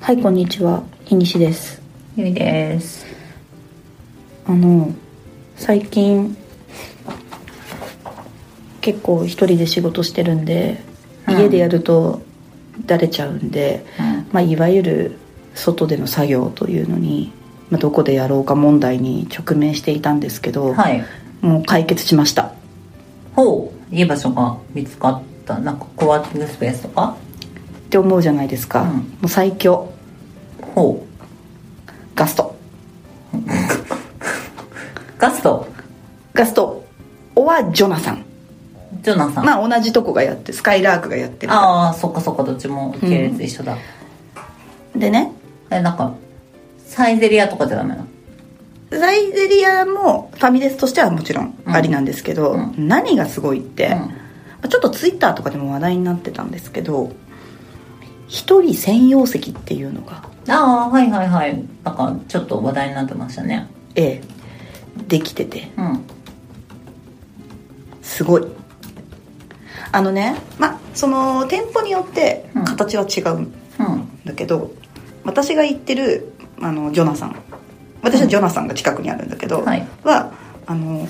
はいこんにちは。日西です。ゆいです。あの最近結構一人で仕事してるんで、うん。家でやるとだれちゃうんで、うん。まあ、いわゆる外での作業というのに、まあ、どこでやろうか問題に直面していたんですけど、はい。もう解決しました。ほう。いい場所が見つかった。なんかコワーキングスペースとか？って思うじゃないですか、うん。もう最強。ほガスト。う ガスト？ガスト。おはジョナサン。ジョナサン、まあ同じとこがやってスカイラークがやってる。ああそっかそっかどっちも系列一緒だ、でね。えなんかサイゼリアとかじゃダメなの？サイゼリアもファミレスとしてはもちろんうん。ありなんですけど、うん。何がすごいって、うん。まあちょっとツイッターとかでも話題になってたんですけど一人専用席っていうのが。ああはいはいはい。なんかちょっと話題になってましたね。ええ。できてて。うん。すごい。あのねまあその店舗によってうん。形は違うんうん。だけど、私が行ってるあのジョナサン。私はジョナサンが近くにあるんだけど、はい。はあの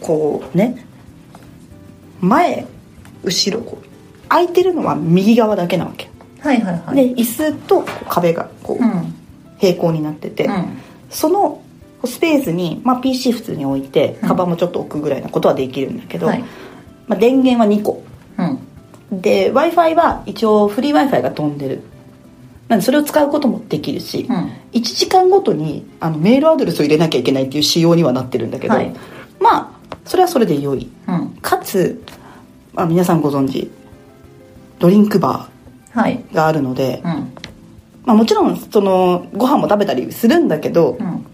こうね前後ろこう空いてるのは右側だけなわけ、はいはいはい。で椅子と壁がこううん。平行になってて、うん。そのスペースに、まあ、PC 普通に置いてうん。カバンもちょっと置くぐらいなことはできるんだけど、はい。まあ、電源は2個。うん。で w i f i は一応フリー w i f i が飛んでる。なんでそれを使うこともできるし、うん。1時間ごとにあのメールアドレスを入れなきゃいけないっていう仕様にはなってるんだけど、はい。まあそれはそれで良い。うん。かつ、まあ、皆さんご存知ドリンクバはいーがあるので、うん。まあ、もちろんそのご飯も食べたりするんだけど、うん。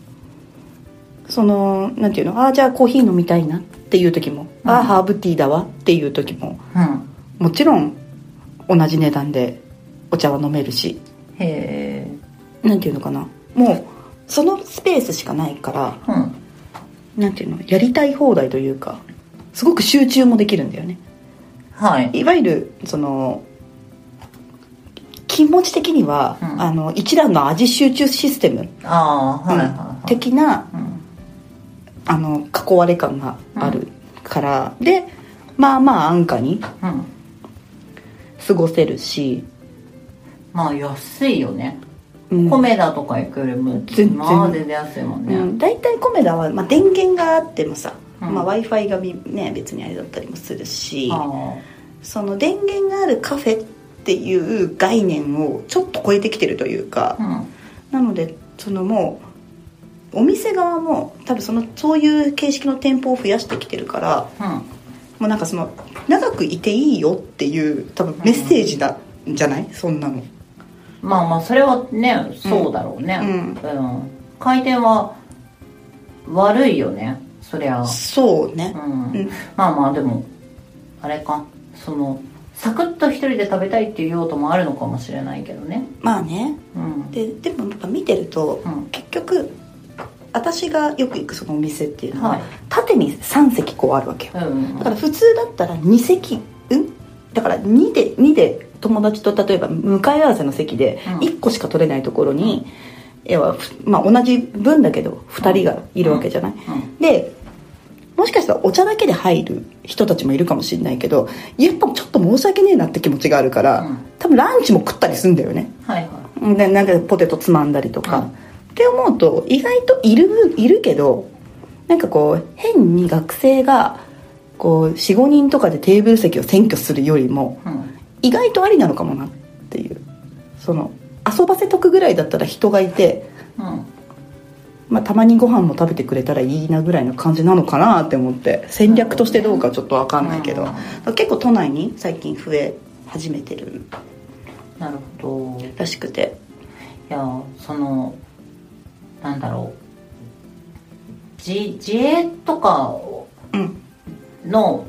そのなんていうの？ああじゃあコーヒー飲みたいなっていう時も、うん。ああハーブティーだわっていう時もうん。もちろん同じ値段でお茶は飲めるし。へなんていうのかな？もうそのスペースしかないからえうん。なんていうの？やりたい放題というかすごく集中もできるんだよね。はい。いわゆるその気持ち的には、うん。あの一蘭の味集中システム、的なうん。あの囲われ感があるから、でまあまあ安価にうん。過ごせるし、まあ安いよね。うん。コメダとか行くよりも全然。安いもんね、うん、大体コメダは、まあ、電源があってもさ、うん。まあ、w i f i がみね別にあれだったりもするし。あその電源があるカフェっていう概念をちょっと超えてきてるというかあ、うん。なのでそのもうお店側も多分そのそういう形式の店舗を増やしてきてるからうん。もうなんかその長くいていいよっていう多分メッセージなんじゃない？そんなの。まあまあそれはねそうだろうね。うん。うん。回転は悪いよねそりゃ。そうね。うん、うん。まあまあでもあれか。そのサクッと一人で食べたいっていう用途もあるのかもしれないけどね。まあね。うん。ででもやっぱ見てると、うん。結局私がよく行くそのお店っていうのは、はい。縦に3席こうあるわけよ。うんだから普通だったら2席うん？だから2で2で友達と例えば向かい合わせの席でうん。1個しか取れないところに、要は、ふまあ、同じ分だけど2人がいるわけじゃない、うん。でもしかしたらお茶だけで入る人たちもいるかもしれないけどやっぱちょっと申し訳ねえなって気持ちがあるから、うん。多分ランチも食ったりするんだよね。はいはでなんかポテトつまんだりとか、うんって思うと意外といるいるけどなんかこう変に学生がこう45人とかでテーブル席を占拠するよりもいうん。意外とありなのかもなっていう。その遊ばせとくぐらいだったら人がいて、うんまあ、たまにご飯も食べてくれたらいいなぐらいの感じなのかなって思って戦略としてどうかちょっと分かんないけど、結構都内に最近増え始めてる。なるほど。いらしくて。やそのなんだろう。自自営とかうん。の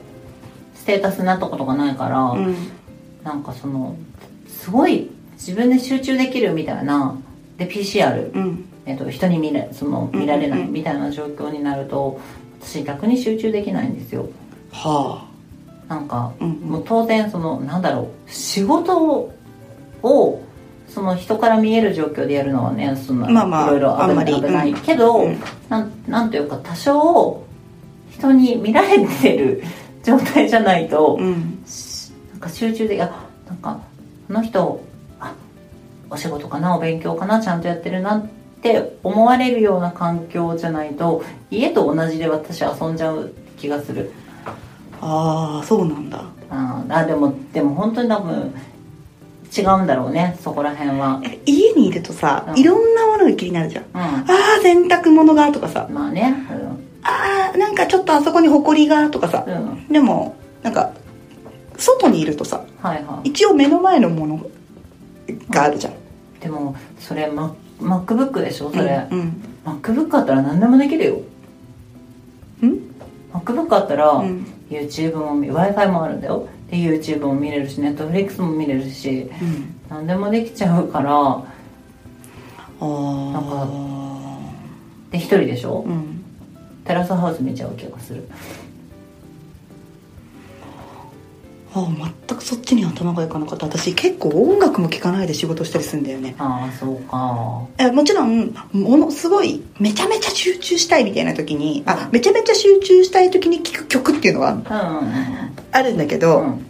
ステータスになったことがないから、うん。なんかそのすごい自分で集中できるみたいなで PCR、うんえっと人に見れその見られないみたいな状況になると私逆に集中できないんですよ。はなんか、うんうん。もう当然そのなんだろう仕事をその人から見える状況でやるのはねそんなまあまあいろいろ危あんまり。ない危ない。うん。けど、うん。なんなんていうか多少人に見られてる 状態じゃないと、うん。なんか集中であなんかあの人あお仕事かなお勉強かなちゃんとやってるなって思われるような環境じゃないと家と同じで私遊んじゃう気がする。ああそうなんだ。あーあでもでも本当に多分違うんだろうねそこら辺は。え家にいるとさ、うん。いろんなものが気になるじゃん。うああ洗濯物がとかさ。んまあね。ああなんかちょっとあそこにほこりがとかさ。うん、うん、でもなんか外にいるとさはいはい。一応目の前のものがあるじゃん、でもそれ、マ MacBook でしょそれ、うん MacBook あったら何でもできるよ。うん？MacBook あったら、うん。YouTube も w i f i もあるんだよ。で YouTube も見れるし Netflix も見れるしうん。何でもできちゃうからあなんあで一人でしょ、うん。テラスハウス見ちゃう気がするああ全くそっちに頭がいかなかった。私結構音楽も聴かないで仕事したりするんだよね。ああそうか。えもちろんものすごいめちゃめちゃ集中したいみたいな時にあめちゃめちゃ集中したい時に聴く曲っていうのはうん。うんあるんだけうど、んうん。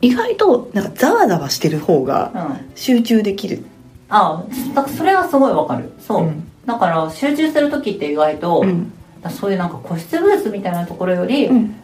意外となんかざわざわしてる方がうん。集中できる。ああだからそれはすごいわかる。そう、うん。だから集中する時って意外と、うん。そういうなんか個室ブースみたいなところより、うん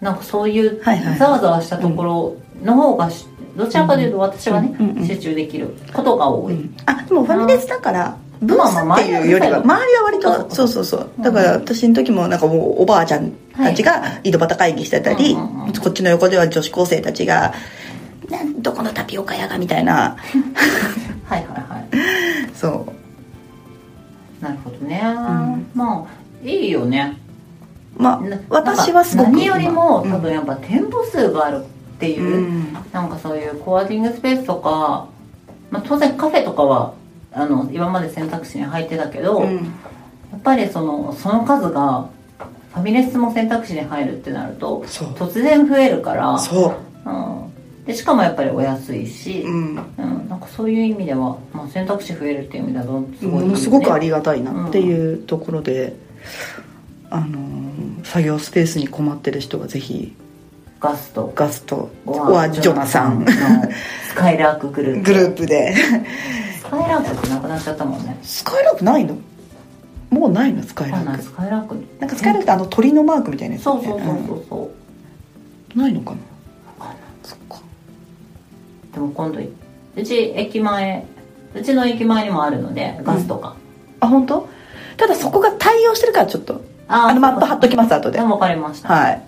なんかそういうざわざわしたところの方がしどちらかというと私はね、集中できることが多い、うん。あでもファミレスだからブースっていうよりは周りは割とそうそうそう。だから私の時もなんかもうおばあちゃんたちが井戸端会議してたり、こっちの横では女子高生たちが「なんどこのタピオカ屋が」みたいな。はいはいはい。そう。なるほどね、ん。まあいいよねまなあ私はすごく何よりもうん。多分やっぱ店舗数があるっていう、うん。なんかそういうコワーキングスペースとか、まあ、当然カフェとかはあの今まで選択肢に入ってたけど、やうん。っぱりそのその数がファミレスも選択肢に入るってなると突然増えるからそう。うん、でしかもやっぱりお安いし、ううん。んなんかそういう意味では、まあ、選択肢増えるっていう意味ではすごいね、ものすごくありがたいなっていうところで、あのー作業スペースに困ってる人はぜひガスト。ガスト。ゴはジョナサンの。スカイラークグループ。グループで。スカイラークってなくなっちゃったもんね。スカイラークないの？もうないの？スカイラーク。スカイラーク。なんかスカイラークってあの鳥のマークみたいなやつね。そうそうそうそうそう、うん。ないのかな？そっか。でも今度うち駅前うちの駅前にもあるのでガスとか、あ本当？ただそこが対応してるからちょっとああのマップ貼っときます後で。でも分かりました。はい